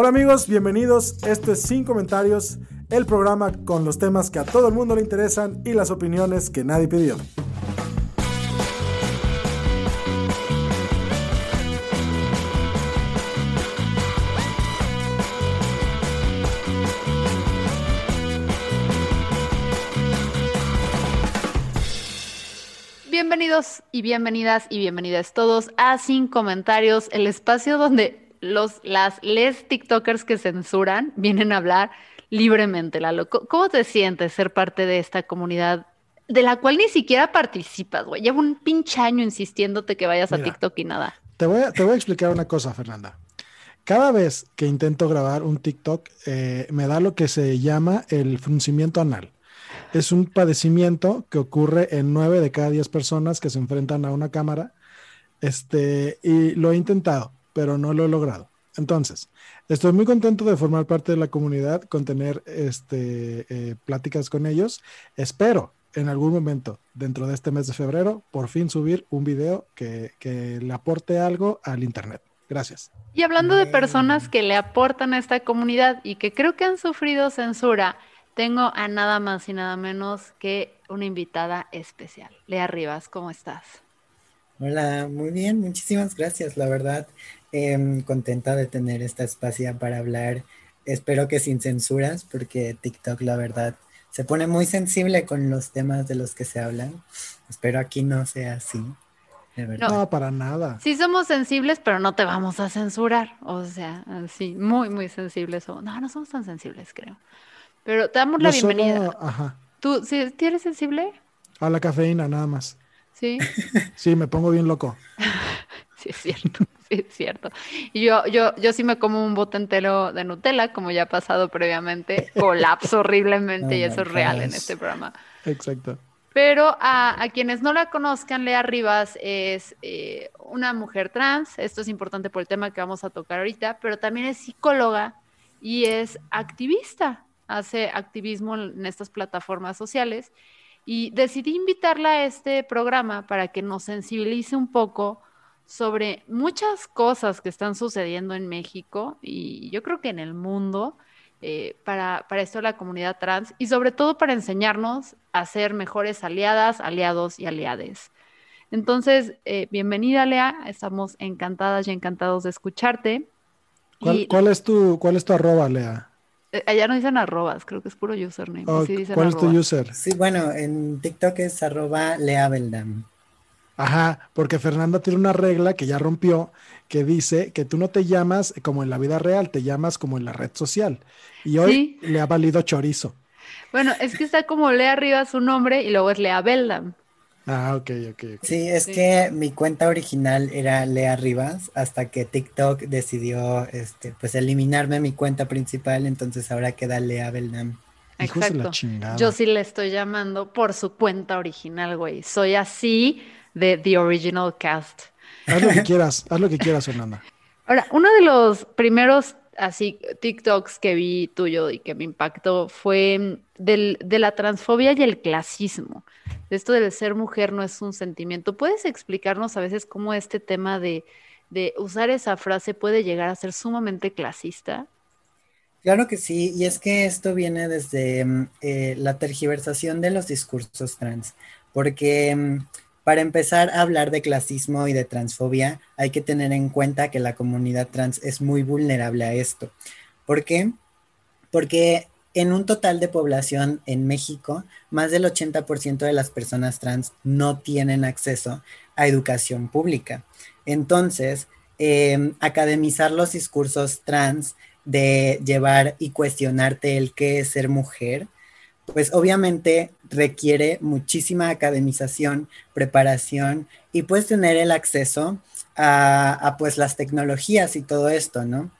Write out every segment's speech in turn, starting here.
Hola amigos, bienvenidos. Esto es Sin Comentarios, el programa con los temas que a todo el mundo le interesan y las opiniones que nadie pidió. Bienvenidos y bienvenidas y bienvenidas todos a Sin Comentarios, el espacio donde los, las les TikTokers que censuran vienen a hablar libremente, Lalo. ¿Cómo te sientes ser parte de esta comunidad de la cual ni siquiera participas, güey? Llevo un pinche año insistiéndote que vayas a. TikTok y nada. Te voy, a, te voy a explicar una cosa, Fernanda. Cada vez que intento grabar un TikTok, eh, me da lo que se llama el fruncimiento anal. Es un padecimiento que ocurre en nueve de cada diez personas que se enfrentan a una cámara. Este, y lo he intentado, pero no lo he logrado. Entonces, estoy muy contento de formar parte de la comunidad, con tener este, eh, pláticas con ellos. Espero en algún momento, dentro de este mes de febrero, por fin subir un video que, que le aporte algo al Internet. Gracias. Y hablando de personas que le aportan a esta comunidad y que creo que han sufrido censura, tengo a nada más y nada menos que una invitada especial. Lea Rivas, ¿cómo estás? Hola, muy bien, muchísimas gracias, la verdad, em, contenta de tener esta espacio para hablar, espero que sin censuras, porque TikTok, la verdad, se pone muy sensible con los temas de los que se hablan, espero aquí no sea así, de verdad. No, para nada. Sí somos sensibles, pero no te vamos a censurar. O sea, sí, muy, muy sensibles. somos. No, no somos tan sensibles, creo. Pero te damos la solo- bienvenida. ajá, ¿Tú, sí, ¿tú eres sensible? a la cafeína, nada más. Sí, Sí, me pongo bien loco. sí es cierto, sí es cierto. Y yo, yo, yo sí me como un bote entero de Nutella, como ya ha pasado previamente, colapso horriblemente y Oh eso my es real en este programa. Exacto. Pero a, a quienes no la conozcan, Lea Rivas es eh, una mujer trans, esto es importante por el tema que vamos a tocar ahorita, pero también es psicóloga y es activista, hace activismo en estas plataformas sociales y decidí invitarla a este programa para que nos sensibilice un poco sobre muchas cosas que están sucediendo en México y yo creo que en el mundo eh, para, para esto de la comunidad trans y sobre todo para enseñarnos a ser mejores aliadas, aliados y aliades. Entonces, eh, bienvenida Lea, estamos encantadas y encantados de escucharte. ¿Cuál, Y cuál es tu, ¿Cuál es tu arroba, Lea? eh, allá no dicen arrobas, creo que es puro username. O, sí dicen ¿Cuál es tu user? Sí, bueno, en TikTok es arroba leabeldam. Ajá, porque Fernanda tiene una regla que ya rompió, que dice que tú no te llamas como en la vida real, te llamas como en la red social. Y hoy Sí. le ha valido chorizo. Bueno, es que está como Lea arriba su nombre y luego es Lea Beldam. Ah, ok, ok, ok. Sí, es Sí. que mi cuenta original era Lea Rivas hasta que TikTok decidió este, pues eliminarme mi cuenta principal, entonces ahora queda Lea la Exacto. Yo sí le estoy llamando por su cuenta original, güey. Soy así de The Original Cast. Haz lo que quieras, haz lo que quieras, Fernanda. Ahora, uno de los primeros así TikToks que vi tuyo y que me impactó fue del, de la transfobia y el clasismo. De esto del ser mujer no es un sentimiento. ¿Puedes explicarnos a veces cómo este tema de, de usar esa frase puede llegar a ser sumamente clasista? Claro que sí, y es que esto viene desde mm, eh, la tergiversación de los discursos trans, porque mm, para empezar a hablar de clasismo y de transfobia hay que tener en cuenta que la comunidad trans es muy vulnerable a esto. ¿Por qué? Porque en un total de población en México, más del 80% de las personas trans no tienen acceso a educación pública. Entonces, eh, academizar los discursos trans de llevar y cuestionarte el qué es ser mujer, pues obviamente requiere muchísima academización, preparación y pues tener el acceso a, pues las tecnologías y todo esto, ¿no?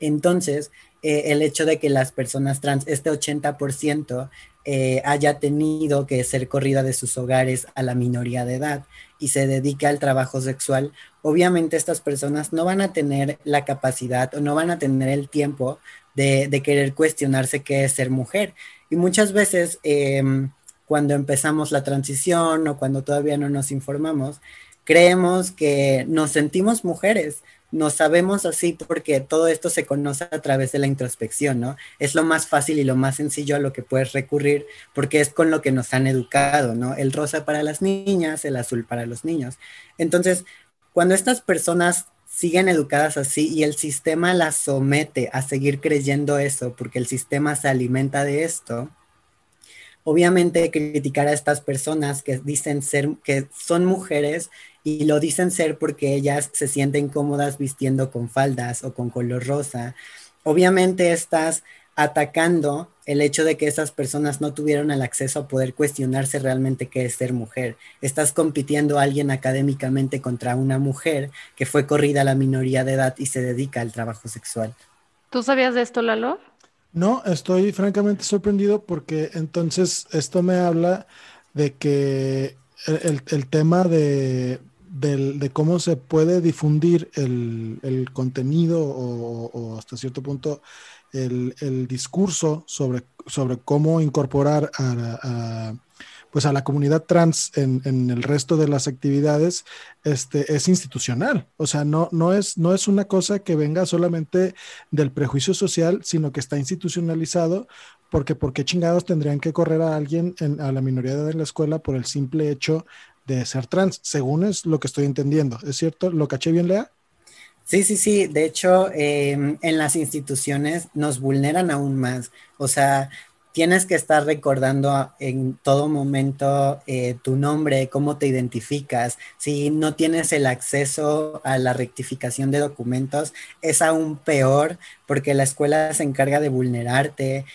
Entonces, eh, el hecho de que las personas trans, este 80%, eh, haya tenido que ser corrida de sus hogares a la minoría de edad y se dedique al trabajo sexual, obviamente estas personas no van a tener la capacidad o no van a tener el tiempo de querer cuestionarse qué es ser mujer. Y muchas veces em, cuando empezamos la transición o cuando todavía no nos informamos, creemos que nos sentimos mujeres, nos sabemos así porque todo esto se conoce a través de la introspección, ¿no? Es lo más fácil y lo más sencillo a lo que puedes recurrir porque es con lo que nos han educado, ¿no? El rosa para las niñas, el azul para los niños. Entonces, cuando estas personas siguen educadas así y el sistema las somete a seguir creyendo eso porque el sistema se alimenta de esto, obviamente criticar a estas personas que dicen ser, que son mujeres y lo dicen ser porque ellas se sienten cómodas vistiendo con faldas o con color rosa. Obviamente estás atacando el hecho de que esas personas no tuvieron el acceso a poder cuestionarse realmente qué es ser mujer. Estás compitiendo a alguien académicamente contra una mujer que fue corrida a la minoría de edad y se dedica al trabajo sexual. ¿Tú sabías de esto, Lalo? No, estoy francamente sorprendido porque entonces esto me habla de que el, tema de, cómo se puede difundir el, contenido o, hasta cierto punto el, discurso sobre, sobre cómo incorporar a, pues a la comunidad trans en, el resto de las actividades este, es institucional. O sea, no, no, es, no es una cosa que venga solamente del prejuicio social, sino que está institucionalizado porque ¿por qué chingados tendrían que correr a alguien a la minoría de la escuela por el simple hecho de ser trans? Según es lo que estoy entendiendo. ¿Es cierto? ¿Lo caché bien, Lea? Sí, sí, sí. De hecho, em, en las instituciones nos vulneran aún más. O sea, tienes que estar recordando en todo momento eh, tu nombre, cómo te identificas. Si no tienes el acceso a la rectificación de documentos, es aún peor porque la escuela se encarga de vulnerarte.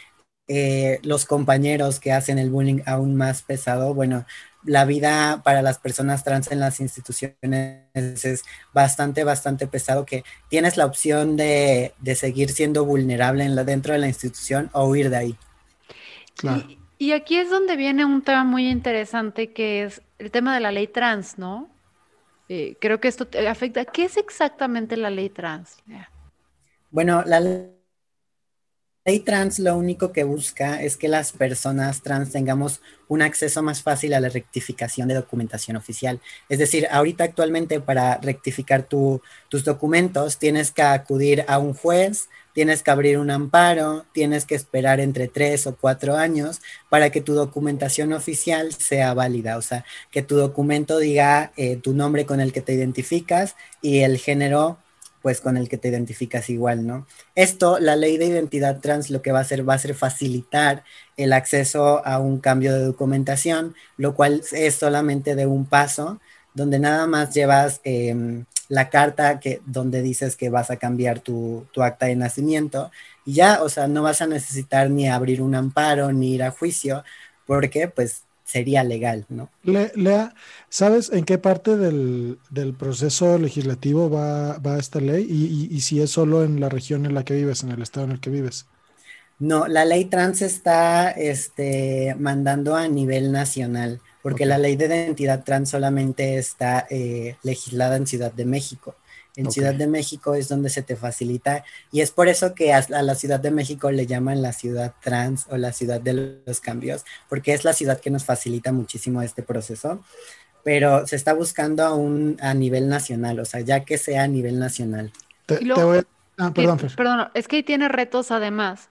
Eh, los compañeros que hacen el bullying aún más pesado, bueno, la vida para las personas trans en las instituciones es bastante, bastante pesado, que tienes la opción de, seguir siendo vulnerable en la, dentro de la institución o huir de ahí. Y, aquí es donde viene un tema muy interesante que es el tema de la ley trans, ¿no? Eh, creo que esto afecta. ¿Qué es exactamente la ley trans? Bueno, la ley ley trans lo único que busca es que las personas trans tengamos un acceso más fácil a la rectificación de documentación oficial. Es decir, ahorita actualmente para rectificar tus documentos tienes que acudir a un juez, tienes que abrir un amparo, tienes que esperar entre tres o cuatro años para que tu documentación oficial sea válida, o sea, que tu documento diga eh, tu nombre con el que te identificas y el género pues con el que te identificas igual, ¿no? Esto, la ley de identidad trans lo que va a hacer va a ser facilitar el acceso a un cambio de documentación, lo cual es solamente de un paso, donde nada más llevas em, la carta que, donde dices que vas a cambiar tu, tu acta de nacimiento y ya, o sea, no vas a necesitar ni abrir un amparo ni ir a juicio, porque pues sería legal, ¿no? Lea, ¿sabes en qué parte del, proceso legislativo va, esta ley? Y, si es solo en la región en la que vives, en el estado en el que vives. No, la ley trans está este, mandando a nivel nacional, porque la ley de identidad trans solamente está eh, legislada en Ciudad de México. En Ciudad de México es donde se te facilita y es por eso que a, la Ciudad de México le llaman la ciudad trans o la ciudad de los cambios, porque es la ciudad que nos facilita muchísimo este proceso, pero se está buscando aún a nivel nacional, o sea, ya que sea a nivel nacional. Ah, perdón, perdón, es que ahí tiene retos además,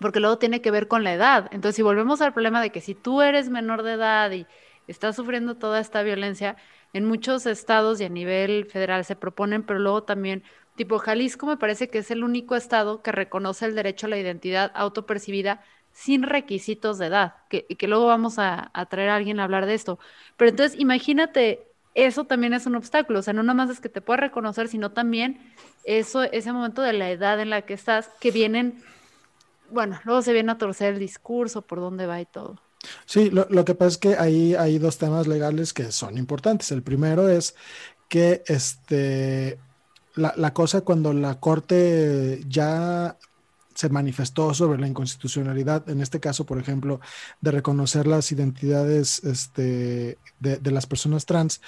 porque luego tiene que ver con la edad. Entonces, si volvemos al problema de que si tú eres menor de edad y estás sufriendo toda esta violencia, en muchos estados y a nivel federal se proponen, pero luego también, tipo Jalisco me parece que es el único estado que reconoce el derecho a la identidad autopercibida sin requisitos de edad, que, que luego vamos a, traer a alguien a hablar de esto. Pero entonces imagínate, eso también es un obstáculo, o sea, no nada más es que te pueda reconocer, sino también eso, ese momento de la edad en la que estás, que vienen bueno, luego se viene a torcer el discurso, por dónde va y todo. Sí, lo, lo que pasa es que ahí hay dos temas legales que son importantes. El primero es que este, la, la cosa cuando la Corte ya se manifestó sobre la inconstitucionalidad, en este caso, por ejemplo, de reconocer las identidades este, de, de, las personas trans,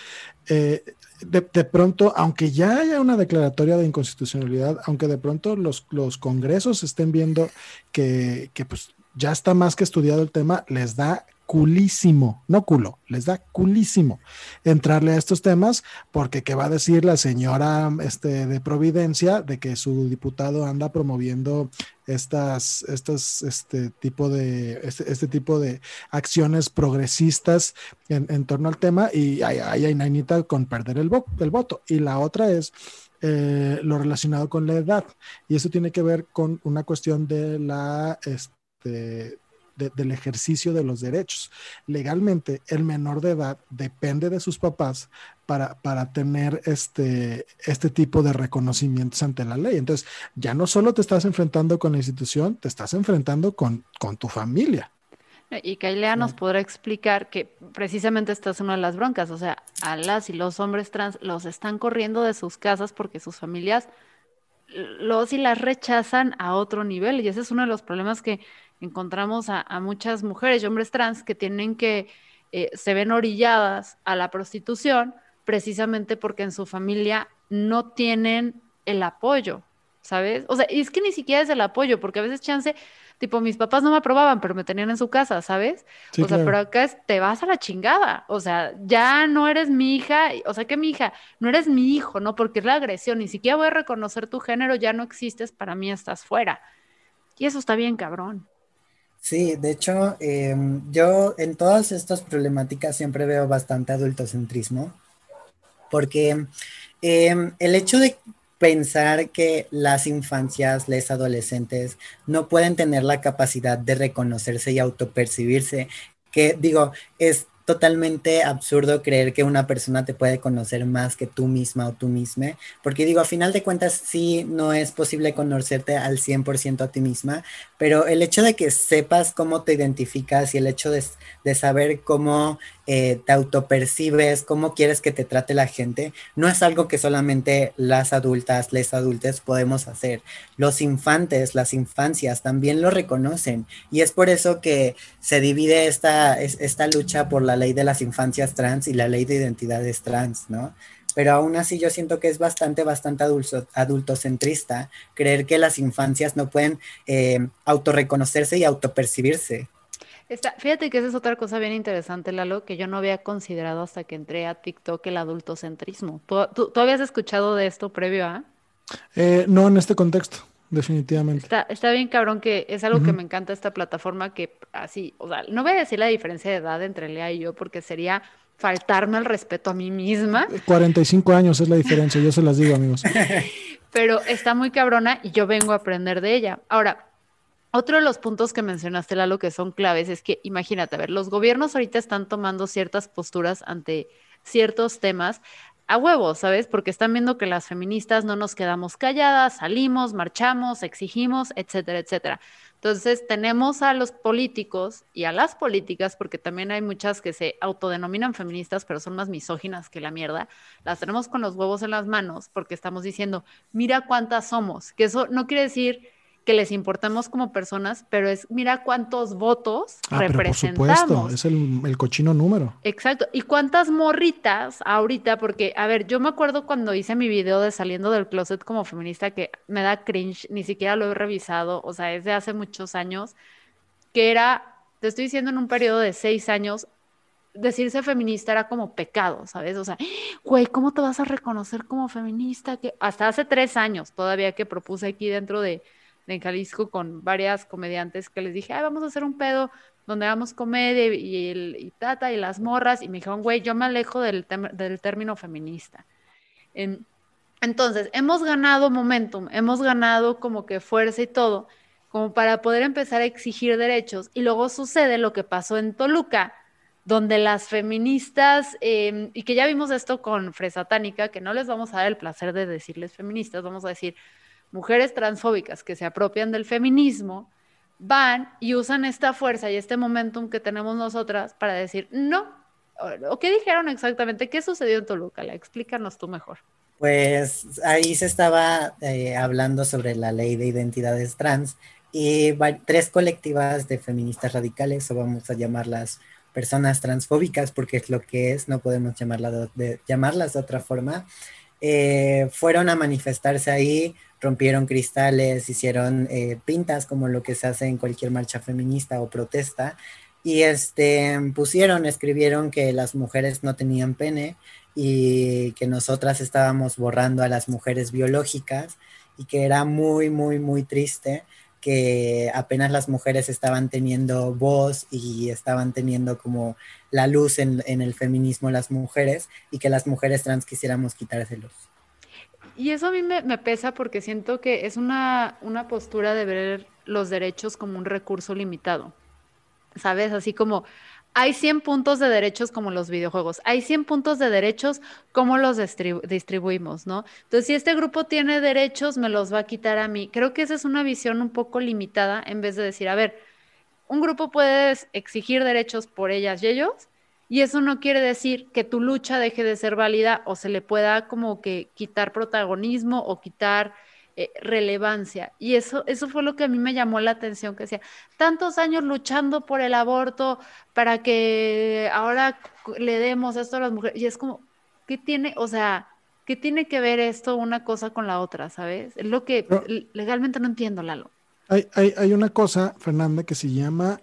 eh, de, de, pronto, aunque ya haya una declaratoria de inconstitucionalidad, aunque de pronto los, los congresos estén viendo que, que pues ya está más que estudiado el tema, les da culísimo, no culo, les da culísimo entrarle a estos temas, porque qué va a decir la señora este, de Providencia de que su diputado anda promoviendo estas, este tipo de, este, este tipo de acciones progresistas en, en, torno al tema, y hay, hay Nainita con perder el, vo el voto. Y la otra es eh, lo relacionado con la edad, y eso tiene que ver con una cuestión de la este, de, del ejercicio de los derechos. Legalmente, el menor de edad depende de sus papás para, para tener este, este tipo de reconocimientos ante la ley. Entonces, ya no solo te estás enfrentando con la institución, te estás enfrentando con, con tu familia. Y Kailea nos podrá explicar que precisamente esta es una de las broncas, o sea, a las y los hombres trans los están corriendo de sus casas porque sus familias los y las rechazan a otro nivel y ese es uno de los problemas que encontramos a, muchas mujeres y hombres trans que tienen que, eh, se ven orilladas a la prostitución precisamente porque en su familia no tienen el apoyo, ¿sabes? O sea, es que ni siquiera es el apoyo, porque a veces chance, tipo, mis papás no me aprobaban, pero me tenían en su casa, ¿sabes? Sí, o sea, claro. pero acá es, te vas a la chingada, o sea, ya no eres mi hija, o sea, que mi hija, no eres mi hijo, ¿no? Porque es la agresión, ni siquiera voy a reconocer tu género, ya no existes, para mí estás fuera. Y eso está bien, cabrón. Sí, de hecho, eh, yo en todas estas problemáticas siempre veo bastante adultocentrismo, porque eh, el hecho de pensar que las infancias, les adolescentes, no pueden tener la capacidad de reconocerse y autopercibirse, que digo, es totalmente absurdo creer que una persona te puede conocer más que tú misma o tú misma, porque digo, a final de cuentas sí no es posible conocerte al 100% a ti misma, pero el hecho de que sepas cómo te identificas y el hecho de, de saber cómo eh, te autopercibes, cómo quieres que te trate la gente, no es algo que solamente las adultas, les adultos podemos hacer. Los infantes, las infancias también lo reconocen y es por eso que se divide esta, esta lucha por la ley de las infancias trans y la ley de identidades trans, ¿no? Pero aún así yo siento que es bastante, bastante adulto, adultocentrista creer que las infancias no pueden eh, autorreconocerse y autopercibirse. Está, fíjate que esa es otra cosa bien interesante, Lalo, que yo no había considerado hasta que entré a TikTok el adultocentrismo. ¿Tú, tú, tú habías escuchado de esto previo a? Eh, no en este contexto, definitivamente. Está, está, bien cabrón que es algo uh -huh. que me encanta esta plataforma que así, o sea, no voy a decir la diferencia de edad entre Lea y yo porque sería faltarme al respeto a mí misma. 45 años es la diferencia, yo se las digo, amigos. Pero está muy cabrona y yo vengo a aprender de ella. Ahora, otro de los puntos que mencionaste, Lalo, que son claves, es que imagínate, a ver, los gobiernos ahorita están tomando ciertas posturas ante ciertos temas a huevos, ¿sabes? Porque están viendo que las feministas no nos quedamos calladas, salimos, marchamos, exigimos, etcétera, etcétera. Entonces tenemos a los políticos y a las políticas, porque también hay muchas que se autodenominan feministas, pero son más misóginas que la mierda, las tenemos con los huevos en las manos porque estamos diciendo, mira cuántas somos, que eso no quiere decir que les importamos como personas, pero es mira cuántos votos ah, representamos. por supuesto, es el, el, cochino número. Exacto. Y cuántas morritas ahorita, porque, a ver, yo me acuerdo cuando hice mi video de saliendo del closet como feminista, que me da cringe, ni siquiera lo he revisado, o sea, es de hace muchos años, que era, te estoy diciendo, en un periodo de seis años, decirse feminista era como pecado, ¿sabes? O sea, güey, ¿cómo te vas a reconocer como feminista? Que hasta hace tres años todavía que propuse aquí dentro de en Jalisco con varias comediantes que les dije, Ay, vamos a hacer un pedo donde hagamos comedia y, el, y tata y las morras, y me dijeron, güey, yo me alejo del, del término feminista. En, entonces, hemos ganado momentum, hemos ganado como que fuerza y todo, como para poder empezar a exigir derechos, y luego sucede lo que pasó en Toluca, donde las feministas, eh, y que ya vimos esto con Fresatánica, que no les vamos a dar el placer de decirles feministas, vamos a decir mujeres transfóbicas que se apropian del feminismo, van y usan esta fuerza y este momentum que tenemos nosotras para decir no. ¿O qué dijeron exactamente? ¿Qué sucedió en Toluca? Explícanos tú mejor. Pues ahí se estaba eh, hablando sobre la ley de identidades trans y tres colectivas de feministas radicales, o vamos a llamarlas personas transfóbicas, porque es lo que es, no podemos llamarla de, llamarlas de otra forma, eh, fueron a manifestarse ahí, rompieron cristales, hicieron eh, pintas como lo que se hace en cualquier marcha feminista o protesta, y este, pusieron, escribieron que las mujeres no tenían pene y que nosotras estábamos borrando a las mujeres biológicas y que era muy, muy, muy triste que apenas las mujeres estaban teniendo voz y estaban teniendo como la luz en, el feminismo las mujeres y que las mujeres trans quisiéramos quitárselos. Y eso a mí me, me, pesa porque siento que es una, una postura de ver los derechos como un recurso limitado, ¿sabes? Así como, hay 100 puntos de derechos como los videojuegos, hay 100 puntos de derechos como los distribuimos, ¿no? Entonces, si este grupo tiene derechos, me los va a quitar a mí. Creo que esa es una visión un poco limitada en vez de decir, a ver, un grupo puede exigir derechos por ellas y ellos, y eso no quiere decir que tu lucha deje de ser válida o se le pueda como que quitar protagonismo o quitar eh, relevancia. Y eso, eso fue lo que a mí me llamó la atención, que decía, tantos años luchando por el aborto para que ahora le demos esto a las mujeres. Y es como, ¿qué tiene, o sea, qué tiene que ver esto una cosa con la otra, sabes? Es lo que legalmente no entiendo, Lalo. Hay, hay, hay una cosa, Fernanda, que se llama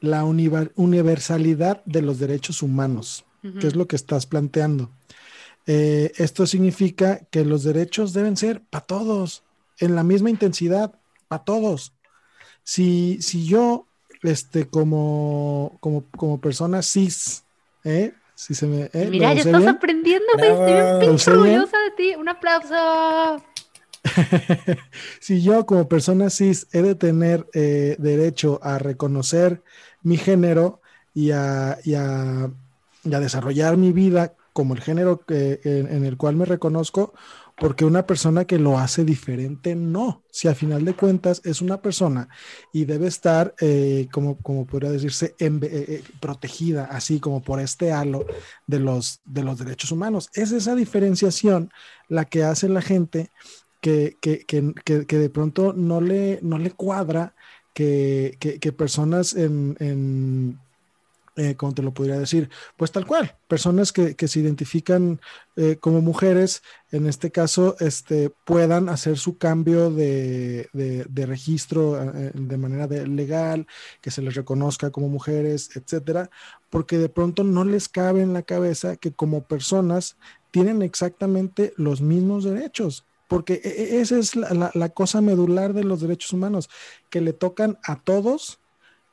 la universalidad de los derechos humanos, que es lo que estás planteando. Eh, esto significa que los derechos deben ser para todos en la misma intensidad a todos. Si, si yo, este, como, como, como persona cis, ¿eh? Si se me, ¿eh? Mira, ya estás aprendiendo, Estoy bien orgullosa de ti. Un aplauso. si yo como persona cis he de tener eh, derecho a reconocer mi género y a, y a, desarrollar mi vida como el género que, en, el cual me reconozco, porque una persona que lo hace diferente no. Si al final de cuentas es una persona y debe estar, eh, como, como podría decirse, eh, eh, protegida, así como por este halo de los, de los derechos humanos. Es esa diferenciación la que hace la gente que, que, que, que de pronto no le, no le cuadra que, personas en eh, ¿cómo te lo podría decir? Pues tal cual, personas que, se identifican eh, como mujeres, en este caso, este, puedan hacer su cambio de, registro eh, de manera legal, que se les reconozca como mujeres, etcétera, porque de pronto no les cabe en la cabeza que como personas tienen exactamente los mismos derechos porque e, e, esa es la, cosa medular de los derechos humanos, que le tocan a todos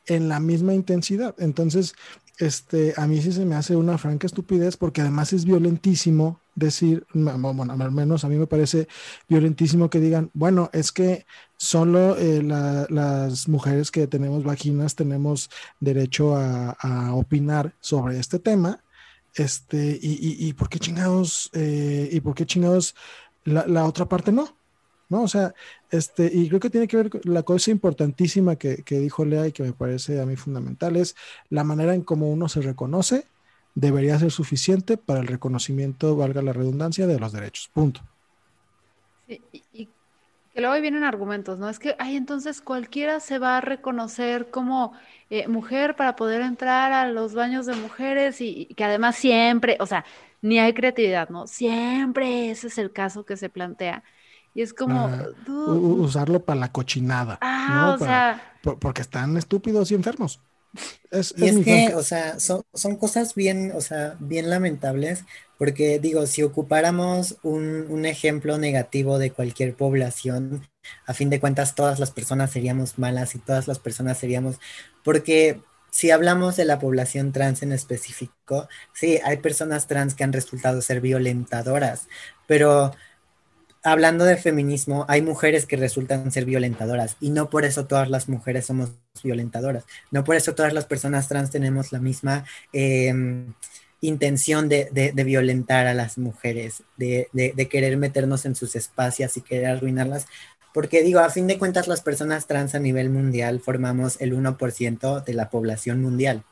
en la misma intensidad. Entonces, este, a mí sí se me hace una franca estupidez porque además es violentísimo decir, bueno, al menos a mí me parece violentísimo que digan, bueno, es que solo eh, las mujeres que tenemos vaginas tenemos derecho a, opinar sobre este tema. Este, y, y, por qué chingados, eh, y por qué chingados la otra parte no. ¿No? O sea, este, y creo que tiene que ver con la cosa importantísima que, dijo Lea y que me parece a mí fundamental es la manera en cómo uno se reconoce debería ser suficiente para el reconocimiento, valga la redundancia, de los derechos. Punto. y, que luego vienen argumentos, ¿no? Es que, ay, entonces cualquiera se va a reconocer como eh, mujer para poder entrar a los baños de mujeres y, y que además siempre, o sea, ni hay creatividad, ¿no? Siempre ese es el caso que se plantea. Y es como... usarlo para la cochinada. Ah, o sea... porque están estúpidos y enfermos. Es, y es, que, o sea, son, cosas bien, o sea, bien lamentables, porque digo, si ocupáramos un, un, ejemplo negativo de cualquier población, a fin de cuentas todas las personas seríamos malas y todas las personas seríamos, porque si hablamos de la población trans en específico, sí, hay personas trans que han resultado ser violentadoras, pero hablando de feminismo, hay mujeres que resultan ser violentadoras y no por eso todas las mujeres somos violentadoras, no por eso todas las personas trans tenemos la misma em, intención de, violentar a las mujeres, de, querer meternos en sus espacios y querer arruinarlas, porque digo, a fin de cuentas las personas trans a nivel mundial formamos el 1% de la población mundial,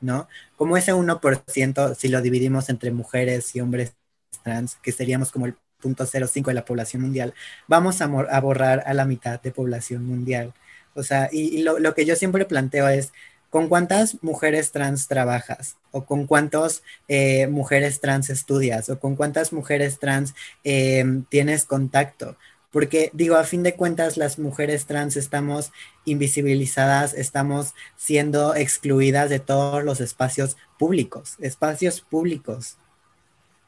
¿no? Como ese 1%, si lo dividimos entre mujeres y hombres trans, que seríamos como el 0.05 de la población mundial, vamos a, borrar a la mitad de población mundial. O sea, y, lo, que yo siempre planteo es, ¿con cuántas mujeres trans trabajas? ¿O con cuántas eh, mujeres trans estudias? ¿O con cuántas mujeres trans eh, tienes contacto? porque digo, a fin de cuentas las mujeres trans estamos invisibilizadas, estamos siendo excluidas de todos los espacios públicos, espacios públicos.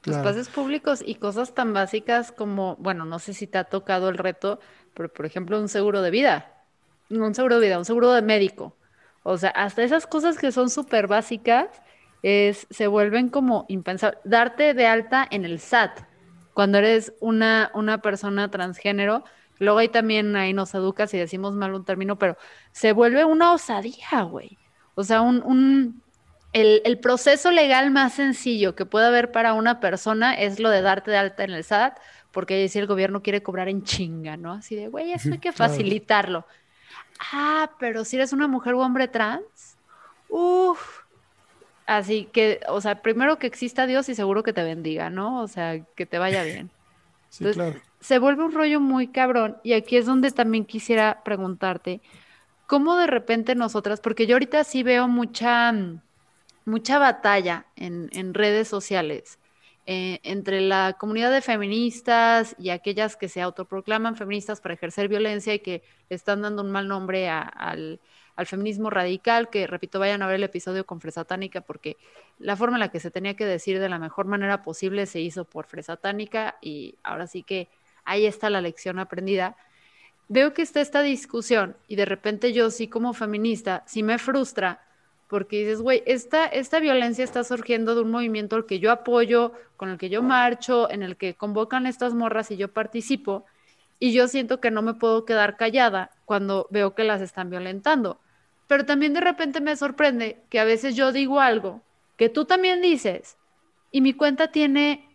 Espacios públicos y cosas tan básicas como, bueno, no sé si te ha tocado el reto, pero por ejemplo un seguro de vida, un seguro de vida, un seguro de médico. O sea, hasta esas cosas que son súper básicas es, se vuelven como impensables. Darte de alta en el SAT cuando eres una, una persona transgénero, luego ahí también ahí nos educas y decimos mal un término, pero se vuelve una osadía, güey. O sea, un, un el, el, proceso legal más sencillo que puede haber para una persona es lo de darte de alta en el SAT, porque si el gobierno quiere cobrar en chinga, ¿no? Así de, güey, eso hay que facilitarlo. Ah, pero si eres una mujer o hombre trans, uff, Así que, o sea, primero que exista Dios y seguro que te bendiga, ¿no? O sea, que te vaya bien. sí, claro. Se vuelve un rollo muy cabrón y aquí es donde también quisiera preguntarte, ¿cómo de repente nosotras, porque yo ahorita sí veo mucha, mucha batalla en, redes sociales eh, entre la comunidad de feministas y aquellas que se autoproclaman feministas para ejercer violencia y que están dando un mal nombre al al feminismo radical, que repito, vayan a ver el episodio con Fresatánica, porque la forma en la que se tenía que decir de la mejor manera posible se hizo por Fresatánica y ahora sí que ahí está la lección aprendida. Veo que está esta discusión y de repente yo sí como feminista, sí me frustra porque dices, güey, esta, esta violencia está surgiendo de un movimiento al que yo apoyo, con el que yo marcho, en el que convocan estas morras y yo participo, y yo siento que no me puedo quedar callada cuando veo que las están violentando. Pero también de repente me sorprende que a veces yo digo algo que tú también dices y mi cuenta tiene,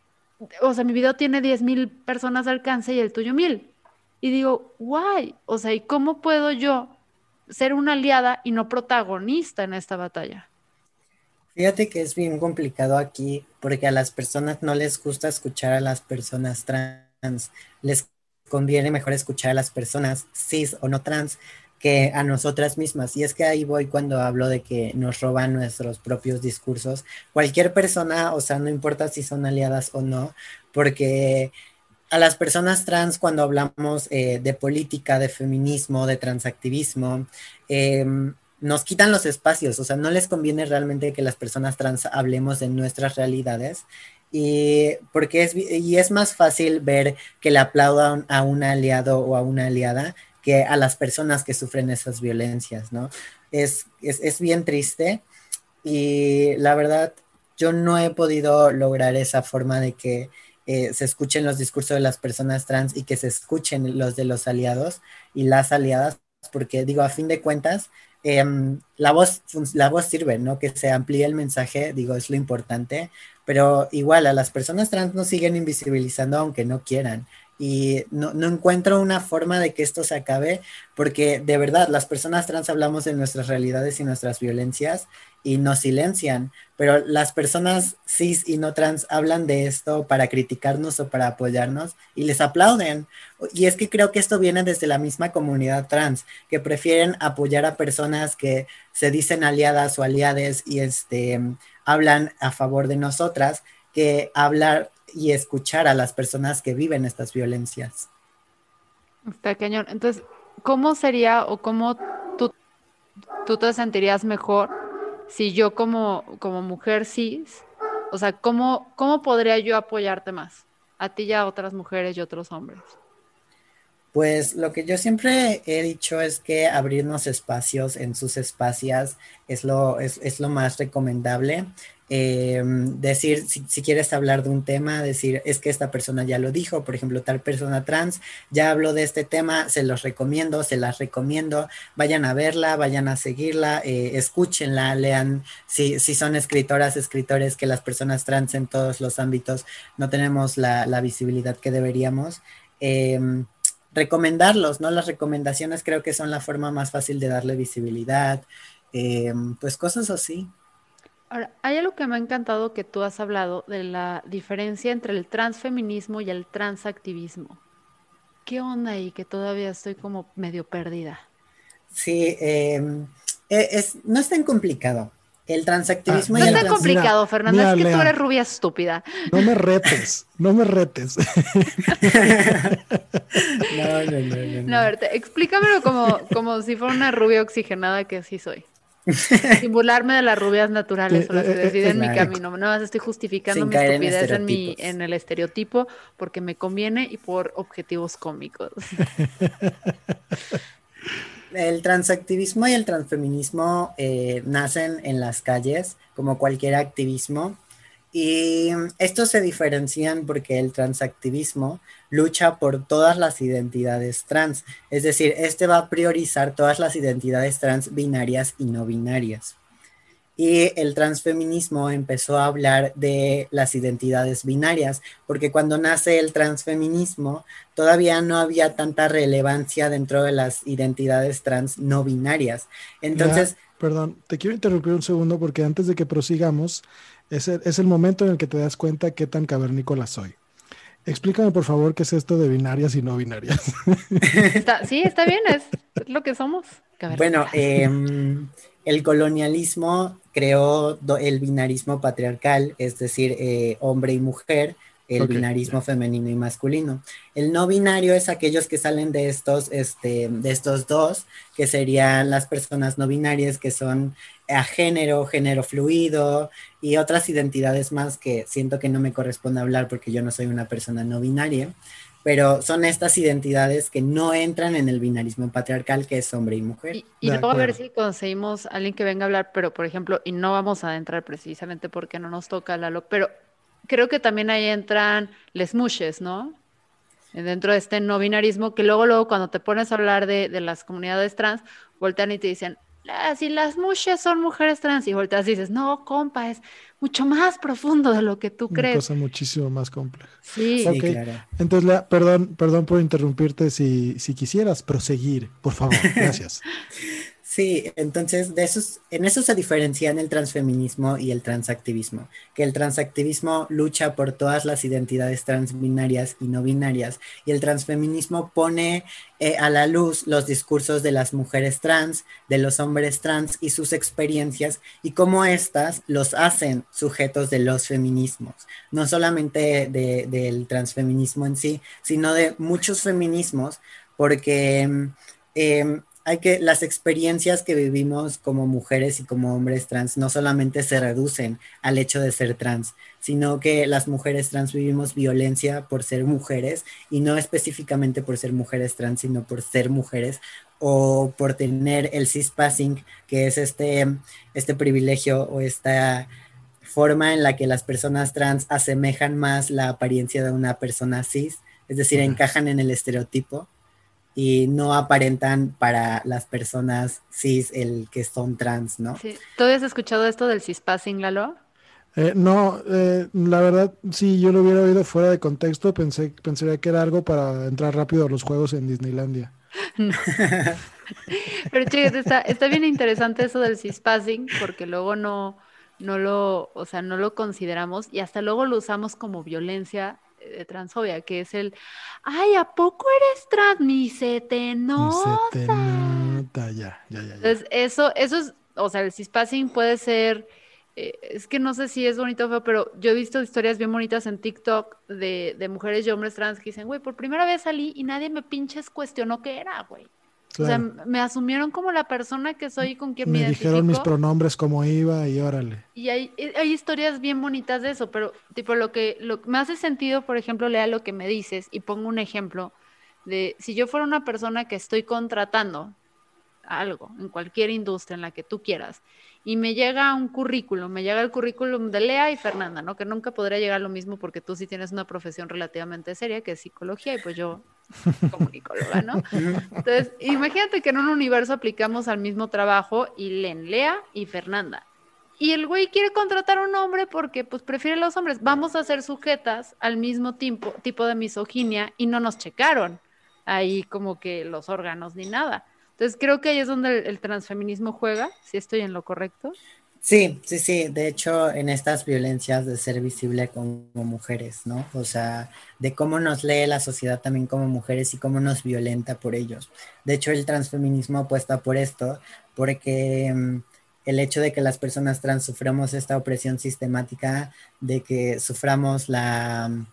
o sea, mi video tiene 10 mil personas de alcance y el tuyo mil. Y digo, guay, o sea, ¿y cómo puedo yo ser una aliada y no protagonista en esta batalla? Fíjate que es bien complicado aquí porque a las personas no les gusta escuchar a las personas trans, les conviene mejor escuchar a las personas cis o no trans que a nosotras mismas. Y es que ahí voy cuando hablo de que nos roban nuestros propios discursos. Cualquier persona, o sea, no importa si son aliadas o no, porque a las personas trans cuando hablamos eh, de política, de feminismo, de transactivismo, em, nos quitan los espacios, o sea, no les conviene realmente que las personas trans hablemos de nuestras realidades y porque es, y es más fácil ver que le aplaudan a un aliado o a una aliada que a las personas que sufren esas violencias, ¿no? Es, es, bien triste y la verdad yo no he podido lograr esa forma de que eh, se escuchen los discursos de las personas trans y que se escuchen los de los aliados y las aliadas, porque digo, a fin de cuentas, em, la, voz, la voz sirve, ¿no? Que se amplíe el mensaje, digo, es lo importante, pero igual a las personas trans nos siguen invisibilizando aunque no quieran y no, encuentro una forma de que esto se acabe, porque de verdad las personas trans hablamos de nuestras realidades y nuestras violencias y nos silencian, pero las personas cis y no trans hablan de esto para criticarnos o para apoyarnos y les aplauden. Y es que creo que esto viene desde la misma comunidad trans, que prefieren apoyar a personas que se dicen aliadas o aliades y este, hablan a favor de nosotras que hablar y escuchar a las personas que viven estas violencias. Está cañón. Entonces, ¿cómo sería o cómo tú, tú te sentirías mejor si yo como, como mujer cis, o sea, ¿cómo, ¿cómo podría yo apoyarte más? A ti y a otras mujeres y otros hombres. Pues lo que yo siempre he dicho es que abrirnos espacios en sus espacias es lo, es, es lo más recomendable. Em, decir, si, quieres hablar de un tema, decir, es que esta persona ya lo dijo, por ejemplo, tal persona trans ya habló de este tema, se los recomiendo, se las recomiendo, vayan a verla, vayan a seguirla, eh, escúchenla, lean, si, si son escritoras, escritores, que las personas trans en todos los ámbitos no tenemos la, visibilidad que deberíamos. Em, recomendarlos, ¿no? Las recomendaciones creo que son la forma más fácil de darle visibilidad, eh, pues cosas así. Ahora, hay algo que me ha encantado que tú has hablado de la diferencia entre el transfeminismo y el transactivismo. ¿Qué onda ahí que todavía estoy como medio perdida? Sí, em, e, es, no es tan complicado. El transactivismo ah, y no el es tan complicado, Fernando, es que tú eres rubia estúpida. No me retes, no me retes. no, no, no, no, a ver, explícamelo como, como si fuera una rubia oxigenada que así soy. Sin burlarme de las rubias naturales o las que deciden mi camino. No más estoy justificando mi estupidez en, mi, en el estereotipo porque me conviene y por objetivos cómicos. el transactivismo y el transfeminismo eh, nacen en las calles, como cualquier activismo, y estos se diferencian porque el transactivismo lucha por todas las identidades trans, es decir, este va a priorizar todas las identidades trans binarias y no binarias. Y el transfeminismo empezó a hablar de las identidades binarias, porque cuando nace el transfeminismo todavía no había tanta relevancia dentro de las identidades trans no binarias. Entonces... perdón, te quiero interrumpir un segundo porque antes de que prosigamos, es el, es el momento en el que te das cuenta qué tan cavernícola soy. Explícame, por favor, qué es esto de binarias y no binarias. sí, está bien, es lo que somos. Bueno, eh, el colonialismo creó el binarismo patriarcal, es decir, eh, hombre y mujer, el binarismo femenino y masculino. El no binario es aquellos que salen de estos, este, de estos dos, que serían las personas no binarias, que son a género, género fluido y otras identidades más que siento que no me corresponde hablar porque yo no soy una persona no binaria pero son estas identidades que no entran en el binarismo patriarcal que es hombre y mujer. Y, luego a ver si conseguimos a alguien que venga a hablar, pero por ejemplo, y no vamos a entrar precisamente porque no nos toca Lalo, pero creo que también ahí entran les mushes, ¿no? Dentro de este no binarismo, que luego, luego cuando te pones a hablar de, de las comunidades trans, voltean y te dicen, ah, si las mushes son mujeres trans, y volteas y dices, no, compa, es mucho más profundo de lo que tú crees. Una cosa muchísimo más compleja. Sí, claro. Entonces, perdón, perdón por interrumpirte si, si quisieras proseguir, por favor. Gracias. Sí, entonces de esos, en eso se diferencian el transfeminismo y el transactivismo, que el transactivismo lucha por todas las identidades transbinarias y no binarias, y el transfeminismo pone eh, a la luz los discursos de las mujeres trans, de los hombres trans y sus experiencias, y cómo éstas los hacen sujetos de los feminismos, no solamente del transfeminismo en sí, sino de muchos feminismos, porque... Eh, hay que las experiencias que vivimos como mujeres y como hombres trans no solamente se reducen al hecho de ser trans, sino que las mujeres trans vivimos violencia por ser mujeres y no específicamente por ser mujeres trans, sino por ser mujeres o por tener el cispassing, que es este, este privilegio o esta forma en la que las personas trans asemejan más la apariencia de una persona cis, es decir, encajan en el estereotipo y no aparentan para las personas cis el que son trans, ¿no? Sí. ¿Tú has escuchado esto del cispassing, Lalo? Eh, no, eh, la verdad, si yo lo hubiera oído fuera de contexto, pensé, pensaría que era algo para entrar rápido a los juegos en Disneylandia. Pero chicos, está, está bien interesante eso del cispassing, porque luego no, no lo, o sea, no lo consideramos y hasta luego lo usamos como violencia de transfobia, que es el, ay, ¿a poco eres trans? Ni se te nota. se te nota, ya, ya, ya. Entonces, eso, eso es, o sea, el cispassing puede ser, eh, es que no sé si es bonito o feo, pero yo he visto historias bien bonitas en TikTok de, de mujeres y hombres trans que dicen, güey, por primera vez salí y nadie me pinches cuestionó qué era, güey. O sea, me asumieron como la persona que soy con quien me, me dijeron mis pronombres cómo iba y órale. Y hay, hay historias bien bonitas de eso, pero tipo lo que lo, me hace sentido, por ejemplo, lea lo que me dices y pongo un ejemplo de si yo fuera una persona que estoy contratando algo en cualquier industria en la que tú quieras y me llega un currículum, me llega el currículum de Lea y Fernanda, ¿no? Que nunca podría llegar lo mismo porque tú sí tienes una profesión relativamente seria que es psicología y pues yo comunicóloga, ¿no? Entonces, imagínate que en un universo aplicamos al mismo trabajo y leen Lea y Fernanda. Y el güey quiere contratar a un hombre porque pues prefiere los hombres. Vamos a ser sujetas al mismo tipo, tipo de misoginia y no nos checaron. ahí como que los órganos ni nada. Entonces creo que ahí es donde el transfeminismo juega, si estoy en lo correcto. Sí, sí, sí. De hecho, en estas violencias de ser visible como mujeres, ¿no? O sea, de cómo nos lee la sociedad también como mujeres y cómo nos violenta por ellos. De hecho, el transfeminismo apuesta por esto, porque mm, el hecho de que las personas trans suframos esta opresión sistemática, de que suframos la, mm,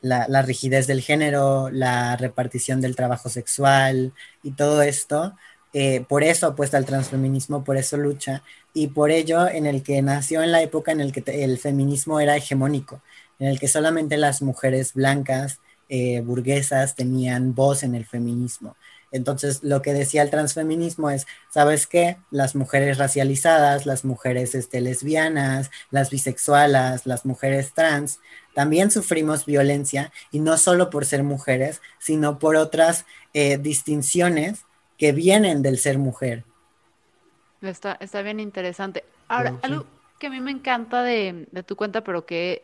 la, la rigidez del género, la repartición del trabajo sexual y todo esto, eh, por eso apuesta al transfeminismo, por eso lucha, y por ello en el que nació en la época en el que el feminismo era hegemónico, en el que solamente las mujeres blancas, eh, burguesas, tenían voz en el feminismo. Entonces, lo que decía el transfeminismo es, ¿sabes qué? Las mujeres racializadas, las mujeres este, lesbianas, las bisexuales, las mujeres trans, también sufrimos violencia, y no solo por ser mujeres, sino por otras eh, distinciones que vienen del ser mujer. Está, está bien interesante. Ahora, algo que a mí me encanta de, de, tu cuenta, pero que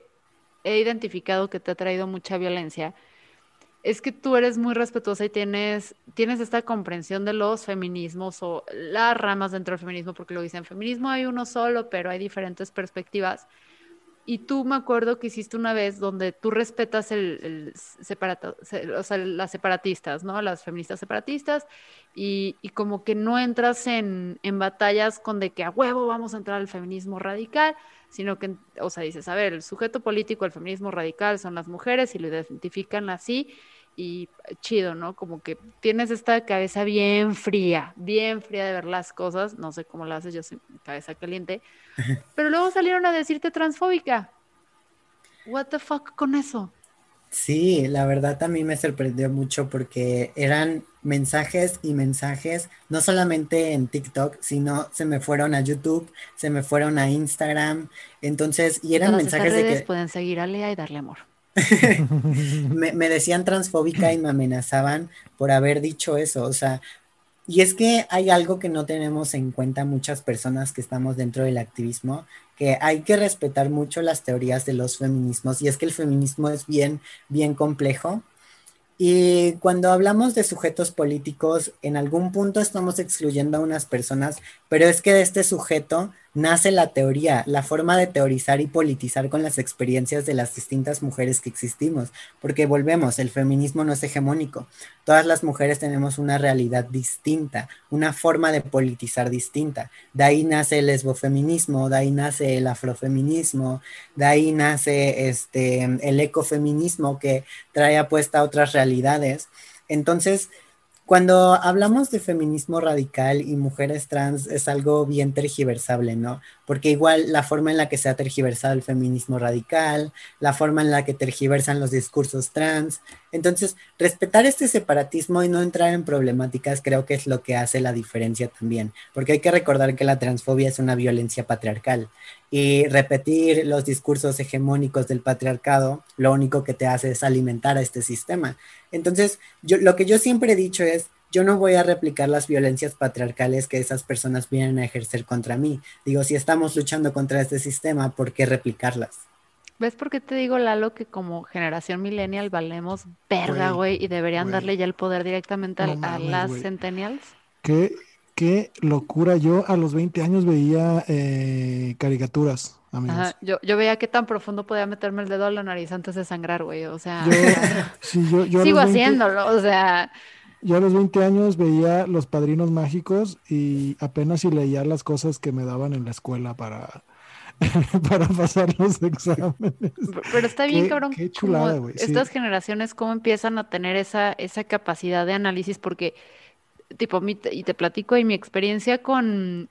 he identificado que te ha traído mucha violencia, es que tú eres muy respetuosa y tienes, tienes esta comprensión de los feminismos o las ramas dentro del feminismo, porque lo dicen, feminismo hay uno solo, pero hay diferentes perspectivas. Y tú me acuerdo que hiciste una vez donde tú respetas el, o sea, las separatistas, ¿no? Las feministas separatistas, y, y como que no entras en, en, batallas con de que a huevo vamos a entrar al feminismo radical, sino que, o sea, dices, a ver, el sujeto político del feminismo radical son las mujeres y lo identifican así, y chido, ¿no? Como que tienes esta cabeza bien fría, bien fría de ver las cosas, no sé cómo lo haces, yo soy cabeza caliente, pero luego salieron a decirte transfóbica. What the fuck con eso? Sí, la verdad a mí me sorprendió mucho porque eran mensajes y mensajes, no solamente en TikTok, sino se me fueron a YouTube, se me fueron a Instagram, entonces, y eran mensajes redes de que... pueden seguir a Lea y darle amor. me, decían transfóbica y me amenazaban por haber dicho eso, o sea, y es que hay algo que no tenemos en cuenta muchas personas que estamos dentro del activismo, que hay que respetar mucho las teorías de los feminismos, y es que el feminismo es bien, bien complejo. Y cuando hablamos de sujetos políticos, en algún punto estamos excluyendo a unas personas, pero es que este sujeto nace la teoría, la forma de teorizar y politizar con las experiencias de las distintas mujeres que existimos, porque volvemos, el feminismo no es hegemónico, todas las mujeres tenemos una realidad distinta, una forma de politizar distinta, de ahí nace el lesbofeminismo, de ahí nace el afrofeminismo, de ahí nace este, el ecofeminismo que trae apuesta a otras realidades. Entonces, cuando hablamos de feminismo radical y mujeres trans es algo bien tergiversable, ¿no? Porque igual la forma en la que se ha tergiversado el feminismo radical, la forma en la que tergiversan los discursos trans. Entonces, respetar este separatismo y no entrar en problemáticas creo que es lo que hace la diferencia también, porque hay que recordar que la transfobia es una violencia patriarcal y repetir los discursos hegemónicos del patriarcado lo único que te hace es alimentar a este sistema. Entonces, yo, lo que yo siempre he dicho es, yo no voy a replicar las violencias patriarcales que esas personas vienen a ejercer contra mí. Digo, si estamos luchando contra este sistema, ¿por qué replicarlas? ¿Ves por qué te digo, Lalo, que como generación millennial valemos verga, güey, y deberían wey. darle ya el poder directamente no, a, mames, a, las wey. centennials? ¿Qué, qué locura. Yo a los 20 años veía eh, caricaturas. Ajá, yo, yo, veía qué tan profundo podía meterme el dedo a la nariz antes de sangrar, güey. O sea, yo, sí, yo, yo sigo 20, haciéndolo, o sea. Yo a los 20 años veía Los Padrinos Mágicos y apenas si leía las cosas que me daban en la escuela para, para pasar los exámenes. Pero está bien, qué, cabrón. Qué chulada, güey. Sí. Estas generaciones, cómo empiezan a tener esa, esa capacidad de análisis, porque, tipo, mi, y te platico, y mi experiencia con.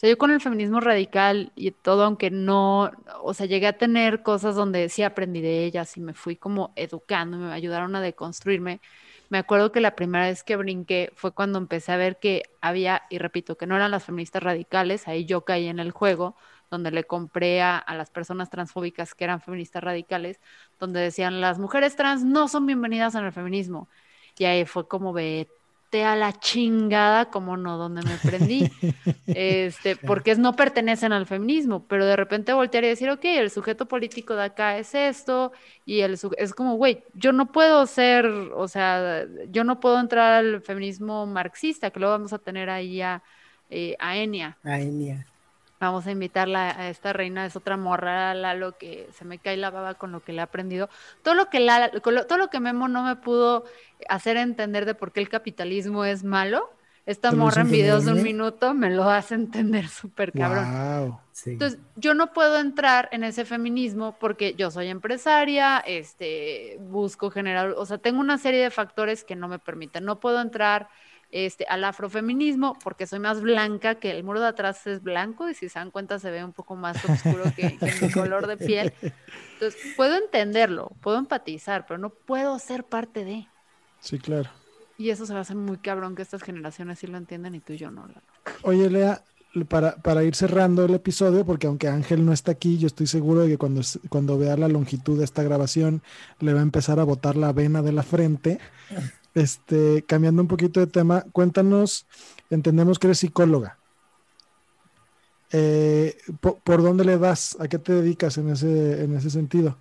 Sea, yo con el feminismo radical y todo, aunque no, o sea, llegué a tener cosas donde sí aprendí de ellas y me fui como educando, me ayudaron a deconstruirme. Me acuerdo que la primera vez que brinqué fue cuando empecé a ver que había, y repito, que no eran las feministas radicales, ahí yo caí en el juego, donde le compré a, a, las personas transfóbicas que eran feministas radicales, donde decían las mujeres trans no son bienvenidas en el feminismo. Y ahí fue como vete a la chingada, como no, donde me prendí, este, porque es, no pertenecen al feminismo, pero de repente voltear y decir, ok, el sujeto político de acá es esto, y el es como, güey, yo no puedo ser, o sea, yo no puedo entrar al feminismo marxista, que luego vamos a tener ahí a, eh, a Enia. A Enia. Vamos a invitarla a esta reina, es otra morra, Lalo, que se me cae la baba con lo que le he aprendido. Todo lo que, todo lo que Memo no me pudo hacer entender de por qué el capitalismo es malo, esta morra en videos de un minuto me lo hace entender súper cabrón. Entonces, yo no puedo entrar en ese feminismo porque yo soy empresaria, este, busco generar, o sea, tengo una serie de factores que no me permiten. No puedo entrar este, al afrofeminismo, porque soy más blanca, que el muro de atrás es blanco y si se dan cuenta se ve un poco más oscuro que, mi color de piel. Entonces, puedo entenderlo, puedo empatizar, pero no puedo ser parte de. Sí, claro. Y eso se va a hacer muy cabrón que estas generaciones sí lo entiendan y tú y yo no. Oye, Lea, para, para, ir cerrando el episodio, porque aunque Ángel no está aquí, yo estoy seguro de que cuando, cuando vea la longitud de esta grabación le va a empezar a botar la vena de la frente. Este, cambiando un poquito de tema, cuéntanos, entendemos que eres psicóloga. Eh, ¿por, dónde le das? ¿A qué te dedicas en ese, en ese sentido?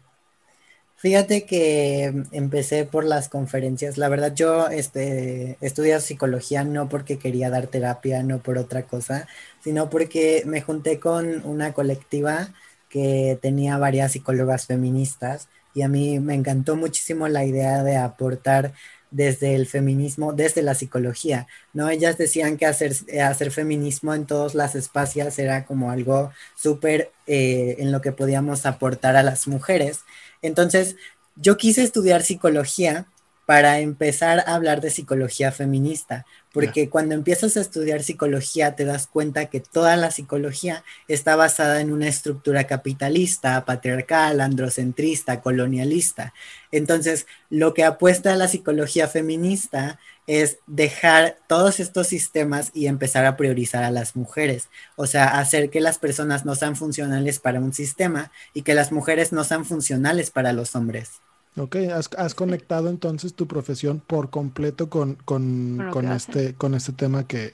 Fíjate que empecé por las conferencias. La verdad, yo este, estudié psicología no porque quería dar terapia, no por otra cosa, sino porque me junté con una colectiva que tenía varias psicólogas feministas y a mí me encantó muchísimo la idea de aportar desde el feminismo, desde la psicología, ¿no? Ellas decían que hacer, eh, feminismo en todos las espacios era como algo súper eh, en lo que podíamos aportar a las mujeres. Entonces, yo quise estudiar psicología para empezar a hablar de psicología feminista, porque cuando empiezas a estudiar psicología te das cuenta que toda la psicología está basada en una estructura capitalista, patriarcal, androcentrista, colonialista. Entonces, lo que apuesta a la psicología feminista es dejar todos estos sistemas y empezar a priorizar a las mujeres, o sea, hacer que las personas no sean funcionales para un sistema y que las mujeres no sean funcionales para los hombres. Ok, has, conectado entonces tu profesión por completo con, este, con este tema que,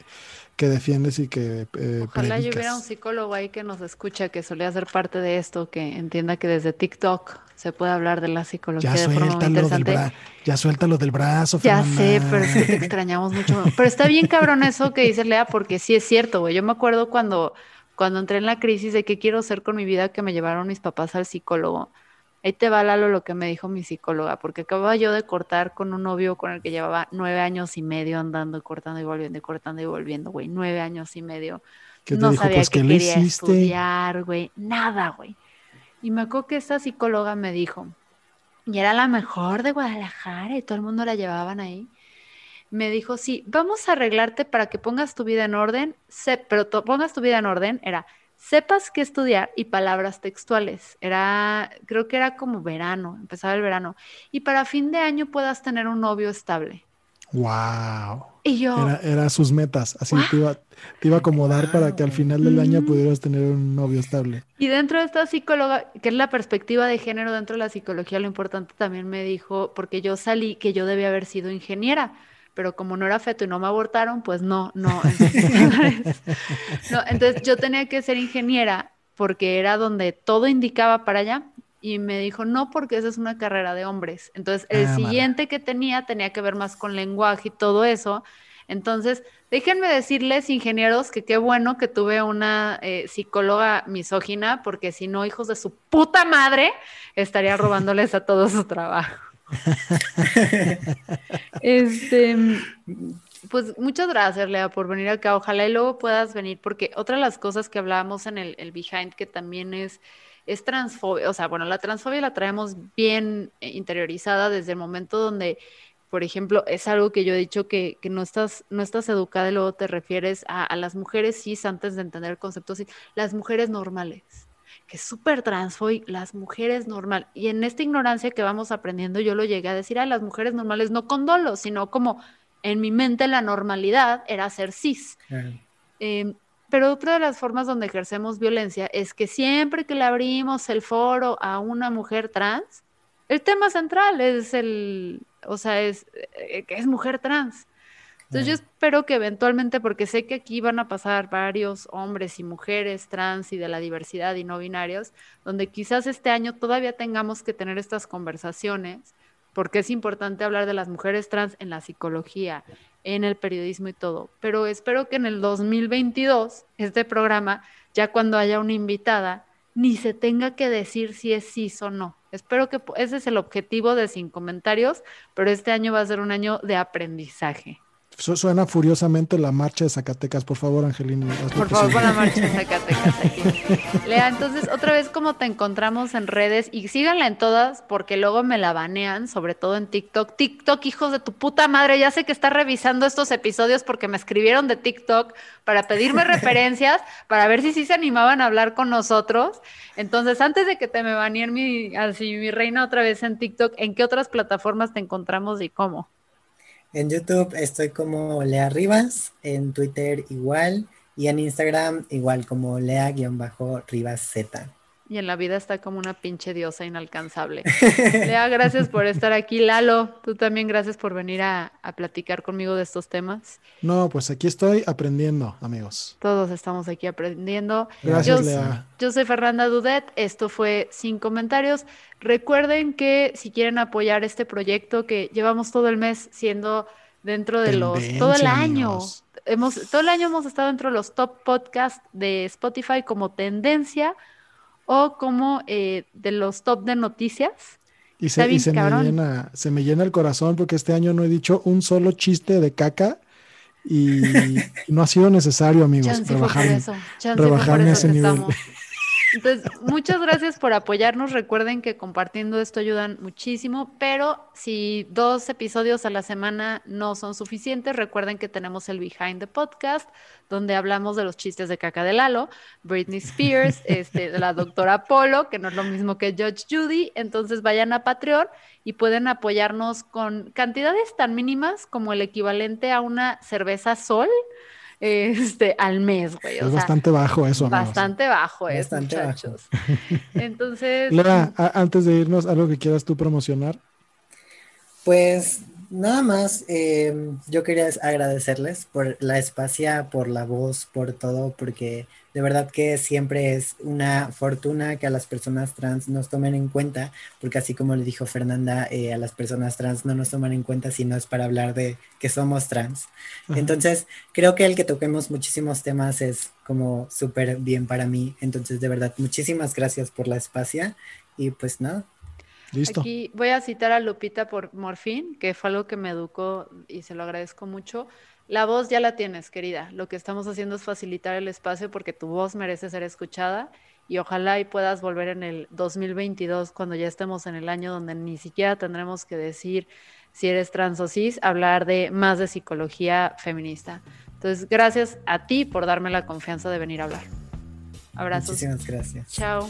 defiendes y que... Eh, Ojalá yo hubiera un psicólogo ahí que nos escucha, que solía ser parte de esto, que entienda que desde TikTok se puede hablar de la psicología de forma muy interesante. Del ya suéltalo del brazo, Ya sé, pero es que te extrañamos mucho. Pero está bien cabrón eso que dice Lea, porque sí es cierto, güey. Yo me acuerdo cuando, cuando entré en la crisis de qué quiero hacer con mi vida, que me llevaron mis papás al psicólogo Ahí te va Lalo lo que me dijo mi psicóloga, porque acababa yo de cortar con un novio con el que llevaba nueve años y medio andando, cortando y volviendo, y cortando y volviendo, güey, nueve años y medio. no sabía pues, que quería estudiar, güey, nada, güey. Y me acuerdo que esta psicóloga me dijo, y era la mejor de Guadalajara y todo el mundo la llevaban ahí. Me dijo, sí, vamos a arreglarte para que pongas tu vida en orden, pero pongas tu vida en orden, era sepas qué estudiar y palabras textuales. Era, creo que era como verano, empezaba el verano. Y para fin de año puedas tener un novio estable. Wow. Y yo. Era, sus metas. Así te iba, te iba a acomodar para que al final del año pudieras tener un novio estable. Y dentro de esta psicóloga, que es la perspectiva de género dentro de la psicología, lo importante también me dijo, porque yo salí que yo debía haber sido ingeniera pero como no era feto y no me abortaron, pues no, no. Entonces, yo tenía que ser ingeniera porque era donde todo indicaba para allá y me dijo, no, porque esa es una carrera de hombres. Entonces, el ah, siguiente que tenía tenía que ver más con lenguaje y todo eso. Entonces, déjenme decirles, ingenieros, que qué bueno que tuve una eh, psicóloga misógina, porque si no, hijos de su puta madre, estaría robándoles a todo su trabajo. este, pues muchas gracias, Lea, por venir acá. Ojalá y luego puedas venir, porque otra de las cosas que hablábamos en el, Behind, que también es, es transfobia, o sea, bueno, la transfobia la traemos bien interiorizada desde el momento donde, por ejemplo, es algo que yo he dicho que, no, estás, no estás educada y luego te refieres a, a las mujeres cis antes de entender el concepto cis, las mujeres normales que es súper y las mujeres normal. Y en esta ignorancia que vamos aprendiendo, yo lo llegué a decir, a las mujeres normales no con dolo, sino como en mi mente la normalidad era ser cis. Em, pero otra de las formas donde ejercemos violencia es que siempre que le abrimos el foro a una mujer trans, el tema central es el, o sea, es eh, que es mujer trans. Entonces yo espero que eventualmente, porque sé que aquí van a pasar varios hombres y mujeres trans y de la diversidad y no binarios, donde quizás este año todavía tengamos que tener estas conversaciones, porque es importante hablar de las mujeres trans en la psicología, en el periodismo y todo. Pero espero que en el 2022, este programa, ya cuando haya una invitada, ni se tenga que decir si es sí o no. Espero que ese es el objetivo de Sin Comentarios, pero este año va a ser un año de aprendizaje. Suena furiosamente la marcha de Zacatecas. Por favor, Angelina. Por favor, con la marcha de Zacatecas aquí. Lea, entonces, otra vez, ¿cómo te encontramos en redes? Y síganla en todas, porque luego me la banean, sobre todo en TikTok. TikTok, hijos de tu puta madre. Ya sé que estás revisando estos episodios porque me escribieron de TikTok para pedirme referencias, para ver si sí se animaban a hablar con nosotros. Entonces, antes de que te me baneen mi, así, mi reina otra vez en TikTok, ¿en qué otras plataformas te encontramos y cómo? En YouTube estoy como Lea Rivas, en Twitter igual y en Instagram igual como Lea-Rivas Z y en la vida está como una pinche diosa inalcanzable. Lea, gracias por estar aquí. Lalo, tú también gracias por venir a, platicar conmigo de estos temas. No, pues aquí estoy aprendiendo, amigos. Todos estamos aquí aprendiendo. Gracias, Lea. Yo soy Fernanda Dudet, esto fue Sin Comentarios. Recuerden que si quieren apoyar este proyecto que llevamos todo el mes siendo dentro de los, todo el año. Hemos, todo el año hemos estado dentro de los top podcasts de Spotify como tendencia o como eh, de los top de noticias. Y, se, me llena, se me llena el corazón porque este año no he dicho un solo chiste de caca y no ha sido necesario, amigos, rebajar, rebajarme a ese nivel. Entonces, muchas gracias por apoyarnos. Recuerden que compartiendo esto ayudan muchísimo, pero si dos episodios a la semana no son suficientes, recuerden que tenemos el Behind the Podcast, donde hablamos de los chistes de caca de Lalo, Britney Spears, este, de la doctora Polo, que no es lo mismo que Judge Judy. Entonces vayan a Patreon y pueden apoyarnos con cantidades tan mínimas como el equivalente a una cerveza sol este, al mes, güey. es bastante bajo eso, Bastante bajo eso, muchachos. Entonces. Lea, antes de irnos, ¿algo que quieras tú promocionar? Pues nada más, eh, yo quería agradecerles por la espacia, por la voz, por todo, porque de verdad que siempre es una fortuna que a las personas trans nos tomen en cuenta, porque así como le dijo Fernanda, eh, a las personas trans no nos toman en cuenta si no es para hablar de que somos trans. Entonces, creo que el que toquemos muchísimos temas es como súper bien para mí. Entonces, de verdad, muchísimas gracias por la espacia y pues nada. Listo. Aquí voy a citar a Lupita por Morfín, que fue algo que me educó y se lo agradezco mucho. La voz ya la tienes, querida. Lo que estamos haciendo es facilitar el espacio porque tu voz merece ser escuchada y ojalá y puedas volver en el 2022 cuando ya estemos en el año donde ni siquiera tendremos que decir si eres trans o cis, hablar de más de psicología feminista. Entonces, gracias a ti por darme la confianza de venir a hablar. Abrazos. Muchísimas gracias. Chao.